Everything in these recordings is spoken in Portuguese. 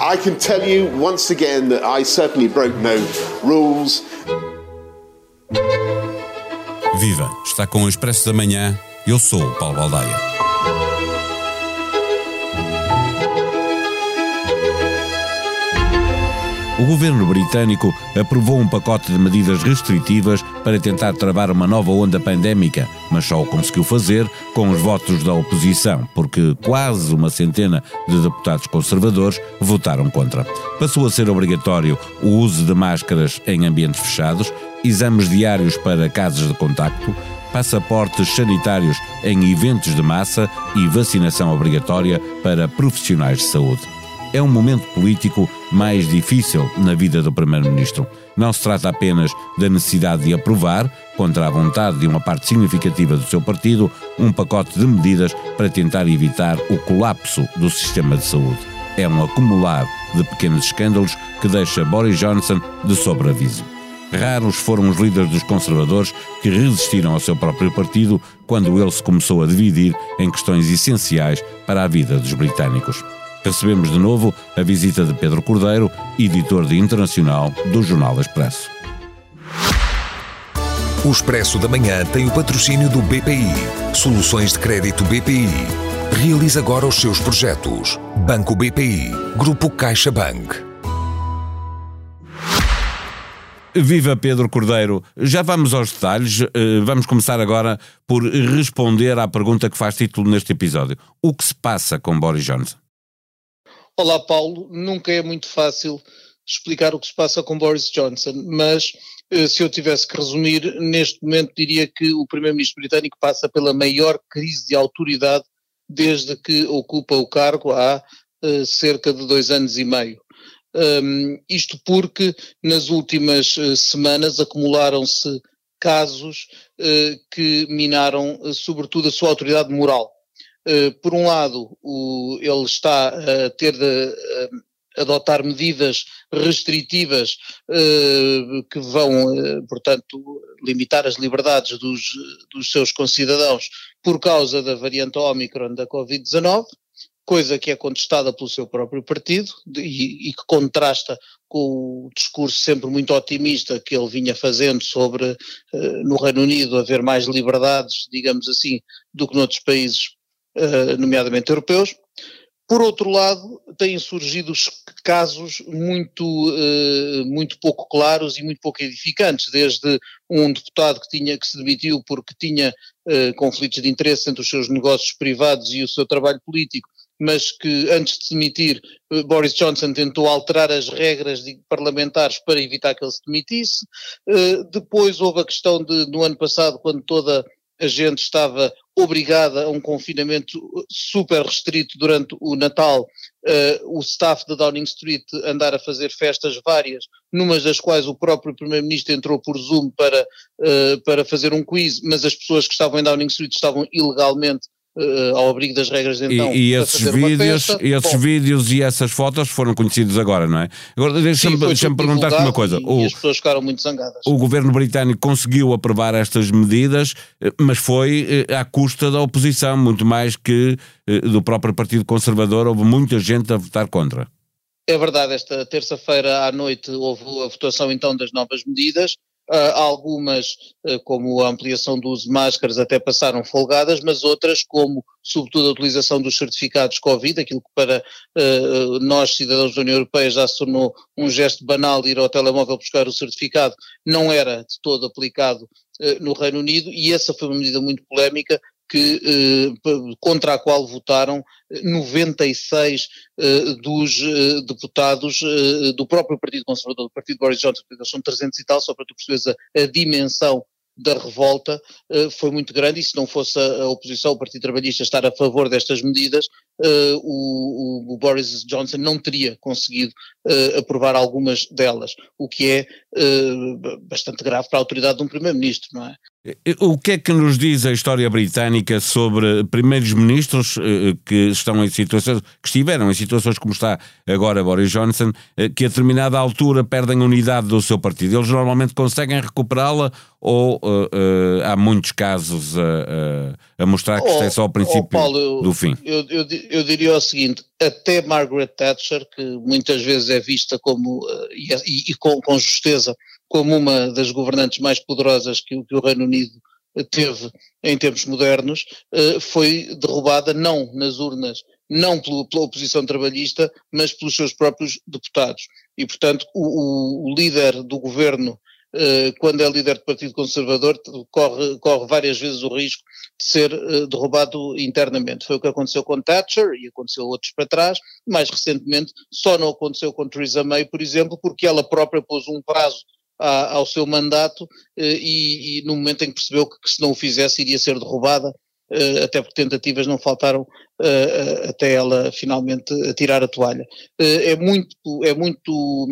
I can tell you once again that I certainly broke no rules. Viva! Está com o Expresso da Manhã. Eu sou o Paulo Baldaia. O governo britânico aprovou um pacote de medidas restritivas para tentar travar uma nova onda pandémica, mas só o conseguiu fazer com os votos da oposição, porque quase uma centena de deputados conservadores votaram contra. Passou a ser obrigatório o uso de máscaras em ambientes fechados, exames diários para casos de contacto, passaportes sanitários em eventos de massa e vacinação obrigatória para profissionais de saúde é um momento político mais difícil na vida do Primeiro-Ministro. Não se trata apenas da necessidade de aprovar, contra a vontade de uma parte significativa do seu partido, um pacote de medidas para tentar evitar o colapso do sistema de saúde. É um acumular de pequenos escândalos que deixa Boris Johnson de sobreaviso. Raros foram os líderes dos conservadores que resistiram ao seu próprio partido quando ele se começou a dividir em questões essenciais para a vida dos britânicos recebemos de novo a visita de Pedro Cordeiro, editor de internacional do Jornal Expresso. O Expresso da Manhã tem o patrocínio do BPI. Soluções de crédito BPI. Realize agora os seus projetos. Banco BPI. Grupo CaixaBank. Viva Pedro Cordeiro. Já vamos aos detalhes. Eh, vamos começar agora por responder à pergunta que faz título neste episódio. O que se passa com Boris Johnson? Olá, Paulo. Nunca é muito fácil explicar o que se passa com Boris Johnson, mas eh, se eu tivesse que resumir, neste momento diria que o Primeiro-Ministro britânico passa pela maior crise de autoridade desde que ocupa o cargo há uh, cerca de dois anos e meio. Um, isto porque nas últimas uh, semanas acumularam-se casos uh, que minaram, sobretudo, a sua autoridade moral. Eh, por um lado, o, ele está a ter de a, adotar medidas restritivas que vão, portanto, limitar as liberdades dos, dos seus concidadãos por causa da variante Omicron da Covid-19, coisa que é contestada pelo seu próprio partido e, e, que contrasta com o discurso sempre muito otimista que ele vinha fazendo sobre no Reino Unido haver mais liberdades, digamos assim, do que noutros países eh, nomeadamente europeus. Por outro lado, têm surgido casos muito, uh, muito pouco claros e muito pouco edificantes, desde um deputado que, tinha, que se demitiu porque tinha uh, conflitos de interesse entre os seus negócios privados e o seu trabalho político, mas que antes de se demitir, Boris Johnson tentou alterar as regras parlamentares para evitar que ele se demitisse. depois houve a questão de, no ano passado, quando toda a gente estava obrigada a um confinamento super restrito durante o Natal, uh, o staff da Downing Street andar a fazer festas várias, numas das quais o próprio Primeiro-Ministro entrou por Zoom para, uh, para fazer um quiz, mas as pessoas que estavam em Downing Street estavam ilegalmente uh, ao abrigo das regras de então. E, e esses, vídeos, esses Bom, vídeos e essas fotos foram conhecidos agora, não é? Agora deixa-me deixa perguntar-te uma coisa. E, o, e as pessoas ficaram muito zangadas. O governo britânico conseguiu aprovar estas medidas, eh, mas foi eh, à custa da oposição, muito mais que do próprio Partido Conservador. Houve muita gente a votar contra. É verdade, esta terça-feira à noite houve a votação então das novas medidas Uh, algumas, uh, como a ampliação do uso de máscaras, até passaram folgadas, mas outras, como sobretudo a utilização dos certificados Covid, aquilo que para uh, nós, cidadãos da União Europeia, já se tornou um gesto banal de ir ao telemóvel buscar o certificado, não era de todo aplicado no Reino Unido, e essa foi uma medida muito polémica, que, eh, contra a qual votaram 96 eh, dos eh, deputados do próprio Partido Conservador, do Partido Boris Johnson, são 300 e tal, só para tu perceberes a, a dimensão da revolta foi muito grande. E se não fosse a, oposição, o Partido Trabalhista estar a favor destas medidas, uh, o, o, Boris Johnson não teria conseguido uh, aprovar algumas delas, o que é bastante grave para a autoridade de um Primeiro-Ministro, não é? O que é que nos diz a história britânica sobre primeiros ministros que estão em situações, que estiveram em situações como está agora Boris Johnson, que a determinada altura perdem a unidade do seu partido? Eles normalmente conseguem recuperá-la ou uh, uh, há muitos casos uh, a mostrar que oh, isto é só o princípio oh, Paulo, do fim? Eu, eu, eu, diria o seguinte: até Margaret Thatcher, que muitas vezes é vista como, e, e, e com, com justeza, como uma das governantes mais poderosas que, que o Reino Unido teve em tempos modernos, eh, foi derrubada não nas urnas, não pela, oposição trabalhista, mas pelos seus próprios deputados. E, portanto, o, o líder do governo, eh, quando é líder do Partido Conservador, corre, corre várias vezes o risco de ser eh, derrubado internamente. Foi o que aconteceu com Thatcher e aconteceu outros para trás. Mais recentemente, só não aconteceu com Theresa May, por exemplo, porque ela própria pôs um prazo ao seu mandato eh, e, e, no momento em que percebeu que, que, se não o fizesse iria ser derrubada, eh, até porque tentativas não faltaram eh, até ela finalmente tirar a toalha. É muito, é muito,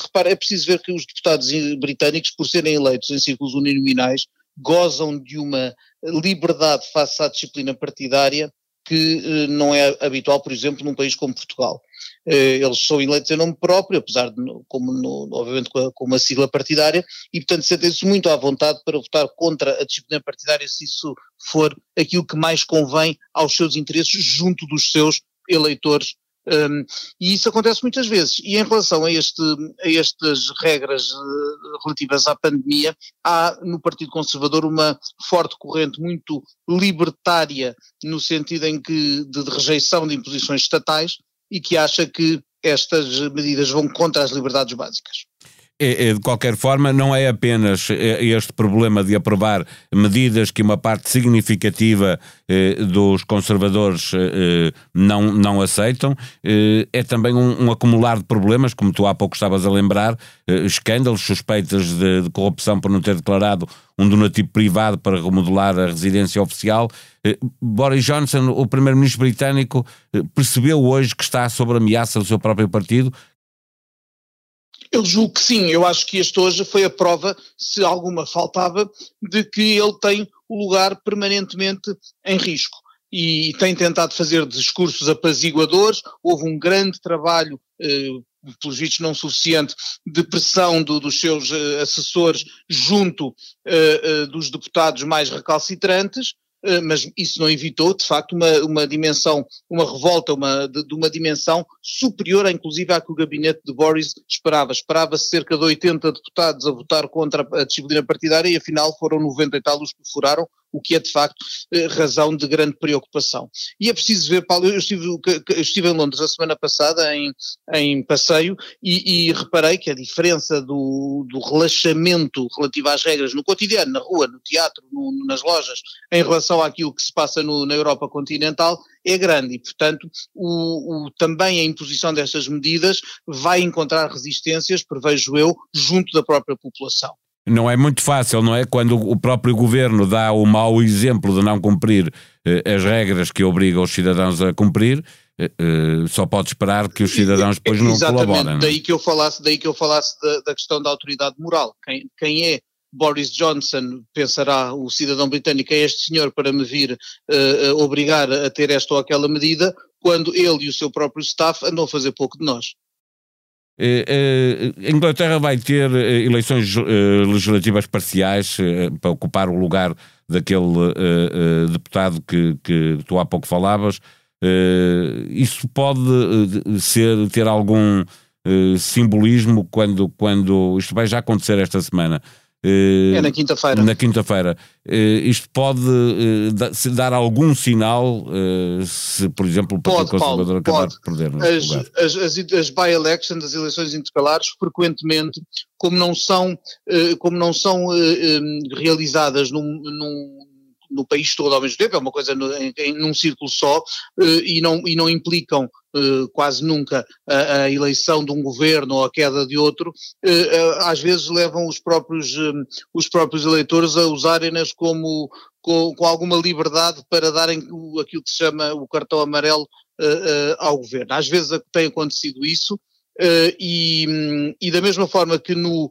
repara, é preciso ver que os deputados britânicos, por serem eleitos em círculos uninominais, gozam de uma liberdade face à disciplina partidária que não é habitual, por exemplo, num país como Portugal. Eh, eles são eleitos em nome próprio, apesar de, como no, obviamente, com, a, com, uma sigla partidária, e portanto sentem-se muito à vontade para votar contra a disciplina partidária se isso for aquilo que mais convém aos seus interesses junto dos seus eleitores um, e isso acontece muitas vezes. E em relação a, este, a estas regras uh, relativas à pandemia, há no Partido Conservador uma forte corrente muito libertária, no sentido em que de, de rejeição de imposições estatais, e que acha que estas medidas vão contra as liberdades básicas. É, é, de qualquer forma, não é apenas é, este problema de aprovar medidas que uma parte significativa dos conservadores não, não aceitam, é também um, um, acumular de problemas, como tu há pouco estavas a lembrar, escândalos, suspeitas de, de, corrupção por não ter declarado um donativo privado para remodelar a residência oficial. Boris Johnson, o primeiro-ministro britânico, percebeu hoje que está sob ameaça do seu próprio partido, eu julgo que sim, eu acho que este hoje foi a prova, se alguma faltava, de que ele tem o lugar permanentemente em risco. E tem tentado fazer discursos apaziguadores, houve um grande trabalho, eh, pelos vistos não suficiente, de pressão do, dos seus eh, assessores junto eh, eh, dos deputados mais recalcitrantes, mas isso não evitou, de facto, uma, uma dimensão, uma revolta, uma, de, de, uma dimensão superior, inclusive, à que o gabinete de Boris esperava. Esperava cerca de 80 deputados a votar contra a disciplina partidária e, afinal, foram 90 e tal os que furaram, o que é de facto eh, razão de grande preocupação. E é preciso ver, Paulo, eu estive, eu estive em Londres a semana passada em, em passeio e, e reparei que a diferença do, do, relaxamento relativo às regras no cotidiano, na rua, no teatro, no, nas lojas, em relação àquilo que se passa no, na Europa continental é grande e, portanto, o, o, também a imposição destas medidas vai encontrar resistências, prevejo eu, junto da própria população. Não é muito fácil, não é? Quando o próprio governo dá o mau exemplo de não cumprir eh, as regras que obriga os cidadãos a cumprir, eh, eh, só pode esperar que os cidadãos depois não Exatamente, colaborem. Não é? daí que eu falasse, daí que eu falasse da, da questão da autoridade moral. Quem, quem, é Boris Johnson, pensará o cidadão britânico, é este senhor para me vir uh, obrigar a ter esta ou aquela medida, quando ele e o seu próprio staff andam a fazer pouco de nós. Eh, eh, a Inglaterra vai ter eh, eleições legislativas parciais para ocupar o lugar daquele deputado que, que tu há pouco falavas. isso pode ser ter algum simbolismo quando, quando isto vai já acontecer esta semana. Uh, é na quinta-feira. Na quinta-feira. Uh, isto pode uh, dar algum sinal se, por exemplo, o Partido pode, Conservador acabar pode. de perder. As, as, as, as by-elections, as eleições intercalares, frequentemente, como não são, como não são realizadas num, num no país todo ao mesmo tempo, é uma coisa no, em, num círculo só e, não, e não implicam Uh, quase nunca a, a, eleição de um governo ou a queda de outro, uh, às vezes levam os próprios, os próprios eleitores a usarem-nas como com, com, alguma liberdade para darem o, aquilo que se chama o cartão amarelo ao governo. Às vezes tem acontecido isso e, e, da mesma forma que no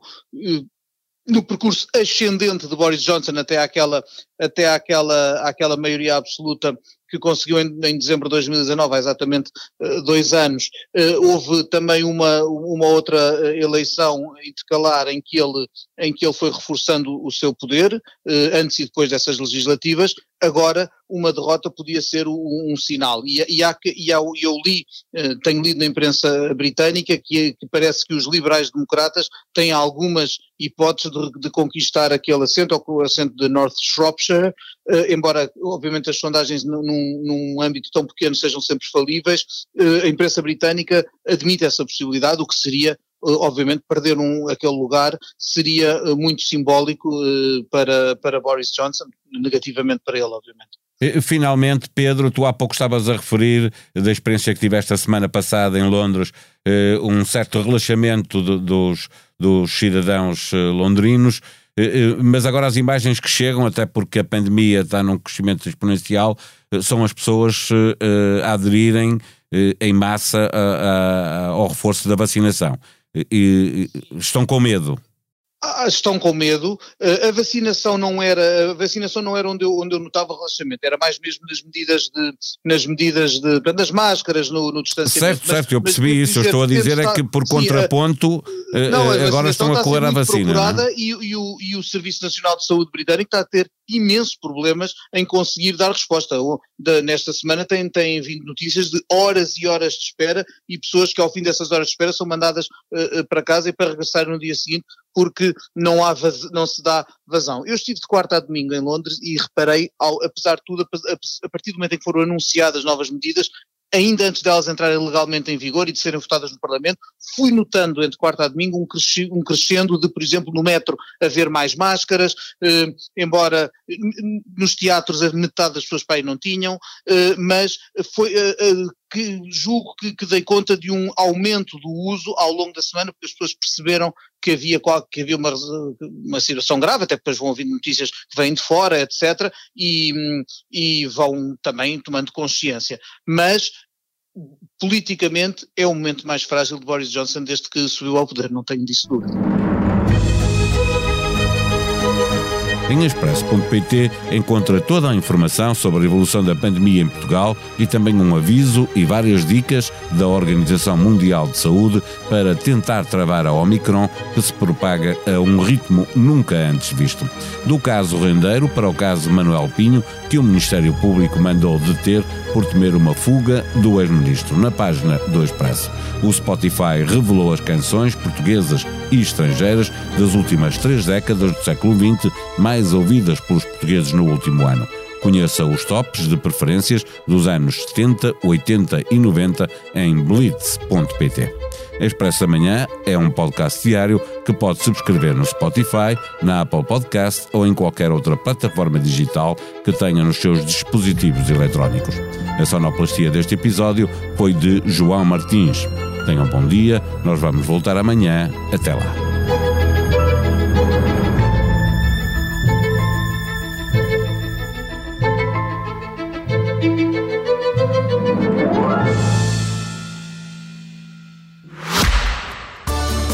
no percurso ascendente de Boris Johnson até àquela, até àquela, àquela maioria absoluta que conseguiu em, em, dezembro de 2019, há exatamente uh, dois anos. Uh, houve também uma, uma outra eh, eleição intercalar em que ele, em que ele foi reforçando o seu poder, antes e depois dessas legislativas. Agora, uma derrota podia ser um, um sinal. E, e, há, e há, eu li, tenho lido na imprensa britânica que, que, parece que os liberais democratas têm algumas hipóteses de, de conquistar aquele assento, ou o assento de North Shropshire, embora, obviamente, as sondagens num, num âmbito tão pequeno sejam sempre falíveis, eh, a imprensa britânica admite essa possibilidade, o que seria eh, obviamente perder um, aquele lugar seria eh, muito simbólico para, para Boris Johnson, negativamente para ele, obviamente. Finalmente, Pedro, tu há pouco estavas a referir da experiência que tiveste a semana passada em Londres, um certo relaxamento de, dos, dos cidadãos londrinos. Eh, eh, mas agora as imagens que chegam, até porque a pandemia está num crescimento exponencial, eh, são as pessoas a aderirem em massa ao reforço da vacinação. Estão com medo. Ah, estão com medo. Uh, a vacinação não era a vacinação não era onde eu, onde eu notava relaxamento, era mais mesmo nas medidas de nas medidas de nas máscaras, no, no distanciamento. Certo, mas, certo, eu percebi isso. Dizer, eu estou a dizer é que por contraponto não, agora estão a correr a vacina. Não? E, e, o, e o Serviço Nacional de Saúde britânico está a ter imensos problemas em conseguir dar resposta. nesta semana têm, têm vindo notícias de horas e horas de espera e pessoas que ao fim dessas horas de espera são mandadas uh, para casa e para regressar no dia seguinte porque não, há vaz, não se dá vazão. Eu estive de quarta a domingo em Londres e reparei, ao, apesar de tudo, a, partir do momento em que foram anunciadas novas medidas, ainda antes delas entrarem legalmente em vigor e de serem votadas no Parlamento, fui notando entre quarta a domingo um, crescendo de, por exemplo, no metro haver mais máscaras, eh, embora nos teatros a metade das pessoas aí não tinham, eh, mas foi eh, eh, que julgo que, que dei conta de um aumento do uso ao longo da semana, porque as pessoas perceberam que havia, que havia uma, uma situação grave, até depois vão ouvir notícias que vêm de fora, etc., e, e vão também tomando consciência. Mas politicamente é o momento mais frágil de Boris Johnson desde que subiu ao poder, não tenho disso dúvida. Em expresso.pt encontra toda a informação sobre a evolução da pandemia em Portugal e também um aviso e várias dicas da Organização Mundial de Saúde para tentar travar a Omicron que se propaga a um ritmo nunca antes visto. Do caso Rendeiro para o caso Manuel Pinho, que o Ministério Público mandou deter por temer uma fuga do ex-ministro. Na página do Expresso, o Spotify revelou as canções portuguesas e estrangeiras das últimas três décadas do século XX mais ouvidas pelos portugueses no último ano. Conheça os tops de preferências dos anos 70, 80 e 90 em blitz.pt. Expresso Amanhã é um podcast diário que pode subscrever no Spotify, na Apple Podcast ou em qualquer outra plataforma digital que tenha nos seus dispositivos eletrónicos. A sonoplastia deste episódio foi de João Martins. Tenham um bom dia, nós vamos voltar amanhã. Até lá.